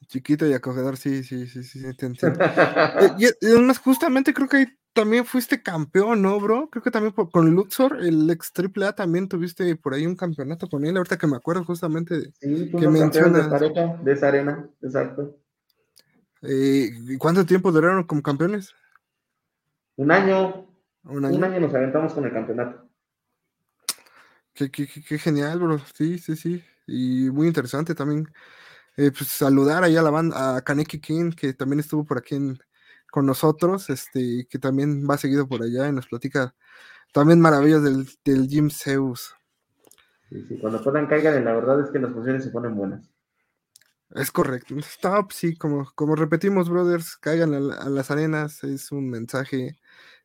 S2: Chiquito y acogedor, sí, sí, sí, sí, sí eh, y, además, justamente creo que también fuiste campeón, ¿no, bro? Creo que también con Luxor, el ex AAA, también tuviste por ahí un campeonato con él, ahorita que me acuerdo justamente de
S3: sí, que mencionas. De, de esa arena, exacto.
S2: Eh, ¿Cuánto tiempo duraron como campeones?
S3: Un año. Un año. Un año nos aventamos con el campeonato.
S2: Qué, qué, qué, genial, bro. Sí, sí, sí. Y muy interesante también eh, pues, saludar ahí a la banda, a Kaneki King, que también estuvo por aquí con nosotros, este, que también va seguido por allá y nos platica también maravillas del, del Jim Zeus.
S3: Sí, sí, cuando puedan caigan, la verdad es que las funciones se ponen buenas.
S2: Es correcto. Stop, sí, como, como repetimos, brothers, caigan a, a, las arenas, es un mensaje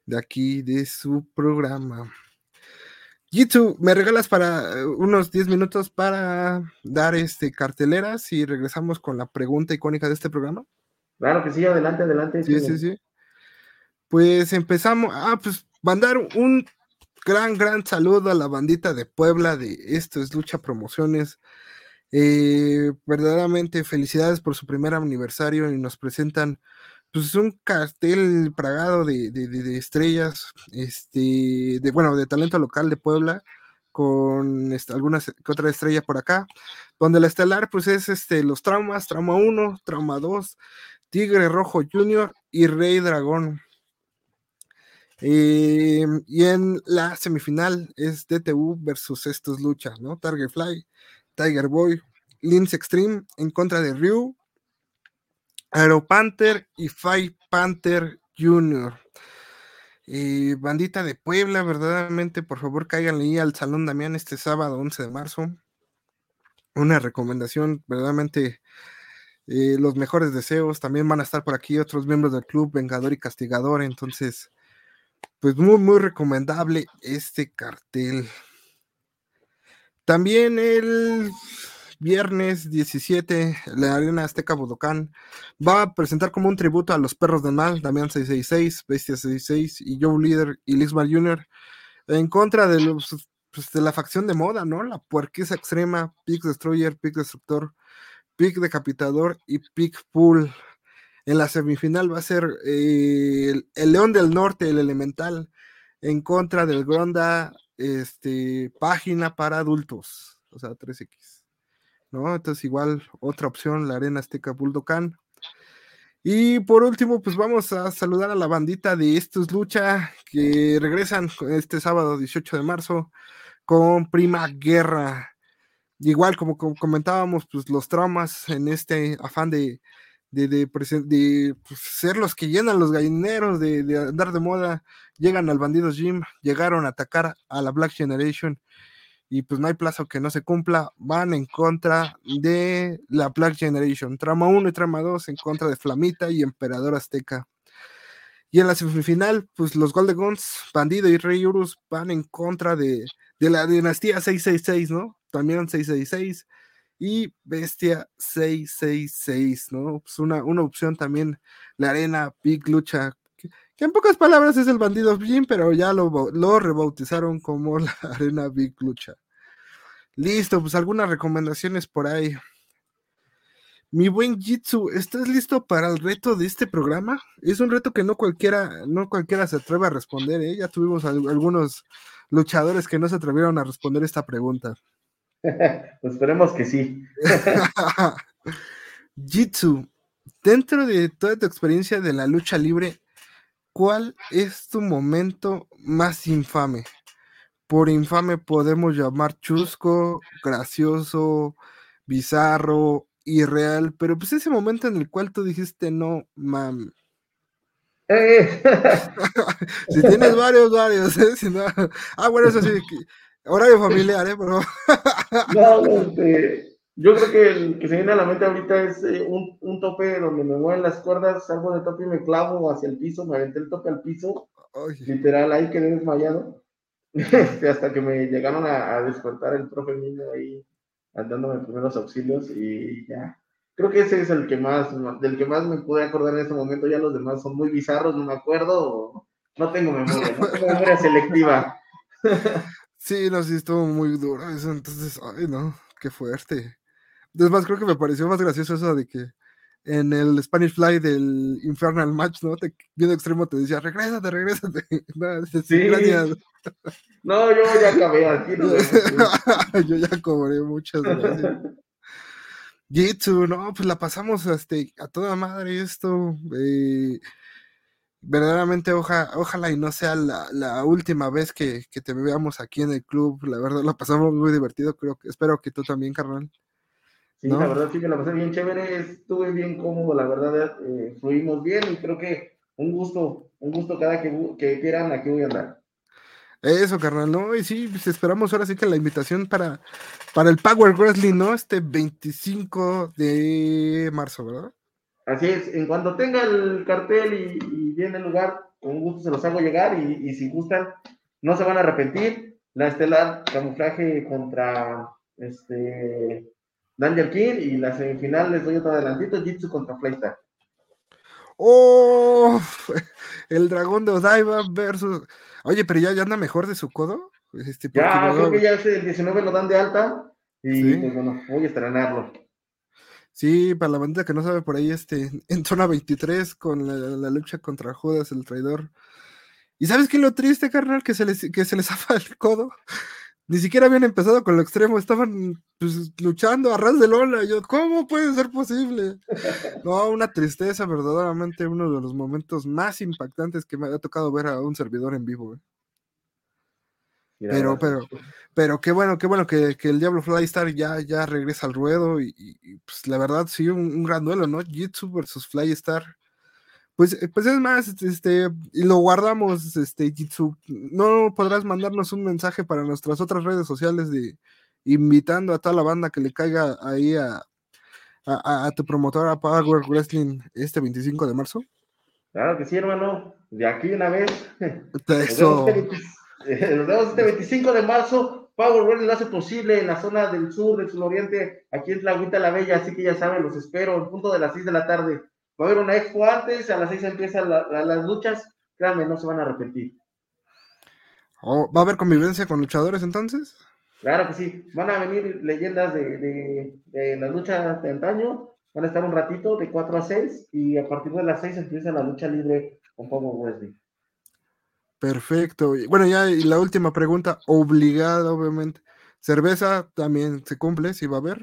S2: de aquí, de su programa. Jitsu, ¿me regalas para eh, unos 10 minutos para dar este carteleras y regresamos con la pregunta icónica de este programa?
S3: Claro que sí, adelante, adelante.
S2: Sí, sí, sí. Pues empezamos, ah, pues mandar un gran, gran saludo a la bandita de Puebla de Esto es Lucha Promociones. Eh, verdaderamente felicidades por su primer aniversario y nos presentan pues un cartel pragado de, de, estrellas, este, de bueno, de talento local de Puebla, con algunas otra estrella por acá, donde la estelar pues es este, los traumas, trauma 1, trauma 2, Tigre Rojo Junior y Rey Dragón. Eh, y en la semifinal es DTU versus estos luchas, ¿no? Target Fly, Tiger Boy, Lince Extreme en contra de Ryu, Aero Panther y Fight Panther Jr. Y bandita de Puebla, verdaderamente, por favor, caigan ahí al Salón Damián este sábado 11 de marzo. Una recomendación, verdaderamente, eh, los mejores deseos. También van a estar por aquí otros miembros del club, Vengador y Castigador. Entonces, pues muy, muy recomendable este cartel. También el viernes 17, la Arena Azteca Bodocán va a presentar como un tributo a los perros del mal, Damián 666, Bestia 66 y Joe Leader y Lismar Jr. en contra de los pues, de la facción de moda, ¿no? La puerquisa extrema, Pick Destroyer, Pick Destructor, Pick Decapitador y Pick Pool. En la semifinal va a ser eh, el, León del Norte, el Elemental, en contra del Gronda, este, página para adultos, o sea, 3X. ¿no? Entonces igual otra opción, la Arena Azteca Buldocan. Y por último, pues vamos a saludar a la bandita de Estos Lucha que regresan este sábado 18 de marzo con Prima Guerra. Igual como, comentábamos, pues los traumas en este afán de, de, de, pues, ser los que llenan los gallineros, de, de, andar de moda, llegan al bandido Jim, llegaron a atacar a la Black Generation y pues no hay plazo que no se cumpla, van en contra de la Black Generation, trama 1 y trama 2 en contra de Flamita y Emperador Azteca. Y en la semifinal, pues los Golden Guns, Bandido y Rey Urus van en contra de, de la dinastía 666, ¿no? También 666 y Bestia 666, ¿no? Pues una, una opción también, la arena Big Lucha que en pocas palabras es el bandido Jim, pero ya lo, lo rebautizaron como la Arena Big Lucha. Listo, pues algunas recomendaciones por ahí. Mi buen Jitsu, ¿estás listo para el reto de este programa? Es un reto que no cualquiera, no cualquiera se atreve a responder, ¿eh? Ya tuvimos algunos luchadores que no se atrevieron a responder esta pregunta.
S3: Pues esperemos que sí.
S2: Jitsu, dentro de toda tu experiencia de la lucha libre, ¿Cuál es tu momento más infame? Por infame podemos llamar chusco, gracioso, bizarro, irreal, pero pues ese momento en el cual tú dijiste no, mam. Eh. si tienes varios, varios, ¿eh? Ah, bueno, eso sí, horario familiar, ¿eh? Pero...
S3: no, este, Yo creo que el que se viene a la mente ahorita es eh, un, un, tope donde me mueven las cuerdas, salgo de tope y me clavo hacia el piso, me aventé el tope al piso, literal, ahí quedé desmayado, este, hasta que me llegaron a, despertar el profe niño ahí, dándome primeros auxilios y ya. Creo que ese es el que más, del que más me pude acordar en este momento, ya los demás son muy bizarros, no me acuerdo, no tengo memoria, no tengo memoria selectiva.
S2: Sí, no, sí, estuvo muy duro eso, entonces, ay, no, qué fuerte. Es más, creo que me pareció más gracioso eso de que en el Spanish Fly del Infernal Match, ¿no? Te, viendo extremo te decía, regrésate, regrésate. No, sí.
S3: No, yo ya acabé aquí.
S2: yo ya cobré, muchas gracias. Jitsu, no, pues la pasamos este, a toda madre esto. Eh, verdaderamente ojalá y no sea la, última vez que, que, te veamos aquí en el club. La verdad, la pasamos muy divertido. Creo que, espero que tú también, carnal.
S3: Sí, la verdad sí que la pasé bien chévere, estuve bien cómodo, la verdad, eh, fluimos bien y creo que un gusto, un gusto cada que, que quieran, aquí voy a andar.
S2: Eso, carnal, ¿no? Y sí, pues esperamos ahora sí que la invitación para, para el Power Wrestling, ¿no? Este 25 de marzo, ¿verdad?
S3: Así es, en cuanto tenga el cartel y, y viene el lugar, con gusto se los hago llegar y, y si gustan, no se van a arrepentir. La estelar camuflaje contra este Danger King y la semifinal les doy otro adelantito, Jitsu contra Flystar.
S2: ¡Oh! El dragón de Odaiba versus. Oye, pero ya, ya anda mejor de su codo.
S3: Este, ya, creo que ya el 19 lo dan de alta. Y pues bueno, voy a estrenarlo.
S2: Sí, para la bandita que no sabe por ahí, este, en zona 23 con la, lucha contra Judas, el traidor. ¿Y sabes qué es lo triste, carnal? Que se les, que se les zafa el codo ni siquiera habían empezado con lo extremo, estaban pues, luchando a ras de lola. Yo, ¿cómo puede ser posible? No, una tristeza, verdaderamente uno de los momentos más impactantes que me ha tocado ver a un servidor en vivo. ¿eh? Pero, pero, pero qué bueno, qué bueno que, el Diablo Flystar ya, ya regresa al ruedo y, pues la verdad sí, un, un, gran duelo, ¿no? Jitsu versus Flystar pues, eh, pues es más, este, y lo guardamos, este, Jitsu. No podrás mandarnos un mensaje para nuestras otras redes sociales de invitando a toda la banda que le caiga ahí a, a, tu promotora Power Wrestling este 25 de marzo.
S3: Claro que sí, hermano. De aquí una vez. Eso. Este nos vemos este 25 de marzo. Power Wrestling lo hace posible en la zona del sur, del suroriente, aquí en Tlahuita la Bella, así que ya saben, los espero, en punto de las 6 de la tarde. Va a haber una expo antes, a las seis empiezan las luchas. Créanme, no se van a repetir.
S2: Oh, ¿Va a haber convivencia con luchadores entonces?
S3: Claro que sí. Van a venir leyendas de, de, de las luchas de antaño. Van a estar un ratito de 4 a 6 y a partir de las 6 empieza la lucha libre con Power Wrestling.
S2: Perfecto. Bueno, ya y la última pregunta, obligada, obviamente. ¿Cerveza también se cumple? si va a haber?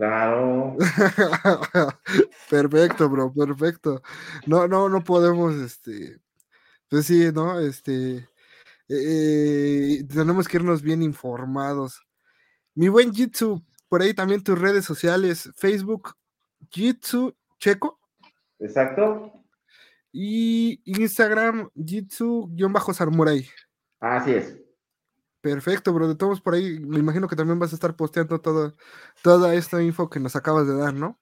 S3: Claro.
S2: perfecto, bro, perfecto. No, no, no podemos, este, pues sí, ¿no? Este, eh, tenemos que irnos bien informados. Mi buen Jitsu, por ahí también tus redes sociales, Facebook, Jitsu Checo.
S3: Exacto.
S2: Y Instagram, Jitsu-Sarmurai.
S3: Así es.
S2: Perfecto, bro. De todos por ahí, me imagino que también vas a estar posteando toda, toda esta info que nos acabas de dar, ¿no?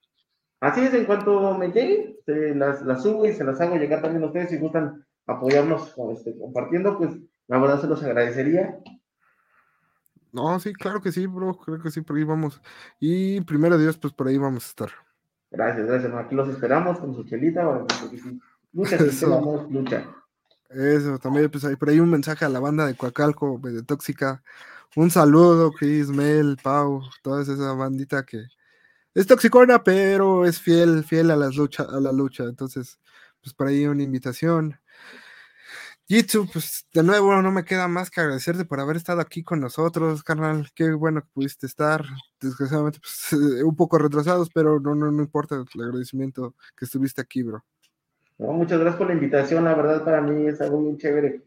S3: Así es, en cuanto me llegue, las, subo y se las hago llegar también a ustedes si gustan apoyarnos este, compartiendo, pues la verdad se los agradecería.
S2: No, sí, claro que sí, bro, creo que sí, por ahí vamos. Y primero Dios, pues por ahí vamos a estar.
S3: Gracias, gracias, aquí los esperamos con su chelita, lucha, lucha.
S2: Eso, también pues hay por ahí un mensaje a la banda de Coacalco, de Tóxica. Un saludo, Chris, Mel, Pau, toda esa bandita que es toxicona, pero es fiel, fiel a, las lucha, a la lucha. Entonces, pues por ahí una invitación. Jitsu, pues de nuevo no me queda más que agradecerte por haber estado aquí con nosotros, carnal. Qué bueno que pudiste estar. Desgraciadamente, pues, un poco retrasados, pero no, no, no importa el agradecimiento que estuviste aquí, bro
S3: muchas gracias por la invitación, la verdad para mí es algo muy chévere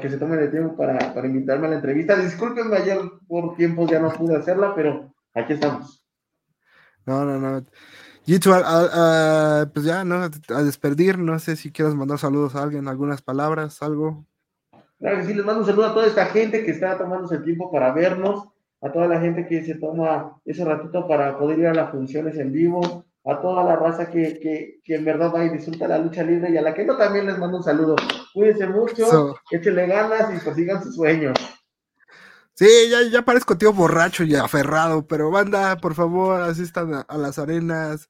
S3: que se tomen el tiempo para, para invitarme a la entrevista. Discúlpenme, ayer por tiempos ya no pude hacerla, pero aquí estamos.
S2: No, no, no. Jitsu, pues ya, ¿no? A despedir, no sé si quieras mandar saludos a alguien, algunas palabras, algo.
S3: Claro que sí, les mando un saludo a toda esta gente que está tomándose el tiempo para vernos, a toda la gente que se toma ese ratito para poder ir a las funciones en vivo, a toda la raza que, que, que en verdad va y disfruta la lucha libre y a la que no también les mando un saludo. Cuídense mucho,
S2: So-
S3: échenle ganas y persigan sus sueños.
S2: Sí, ya, ya parezco tío borracho y aferrado, pero banda, por favor, asistan a, a las arenas,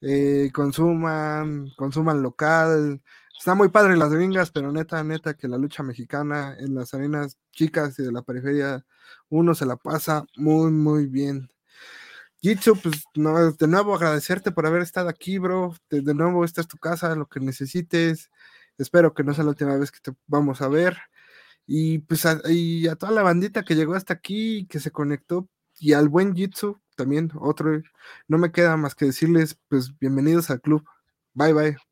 S2: eh, consuman, consuman local. Está muy padre las gringas, pero neta, neta, que la lucha mexicana en las arenas chicas y de la periferia, uno se la pasa muy, muy bien. Jitsu, pues no, de nuevo agradecerte por haber estado aquí, bro. De, de nuevo, esta es tu casa, lo que necesites. Espero que no sea la última vez que te vamos a ver. Y pues a, y a toda la bandita que llegó hasta aquí, que se conectó, y al buen Jitsu también, otro. No me queda más que decirles, pues bienvenidos al club. Bye bye.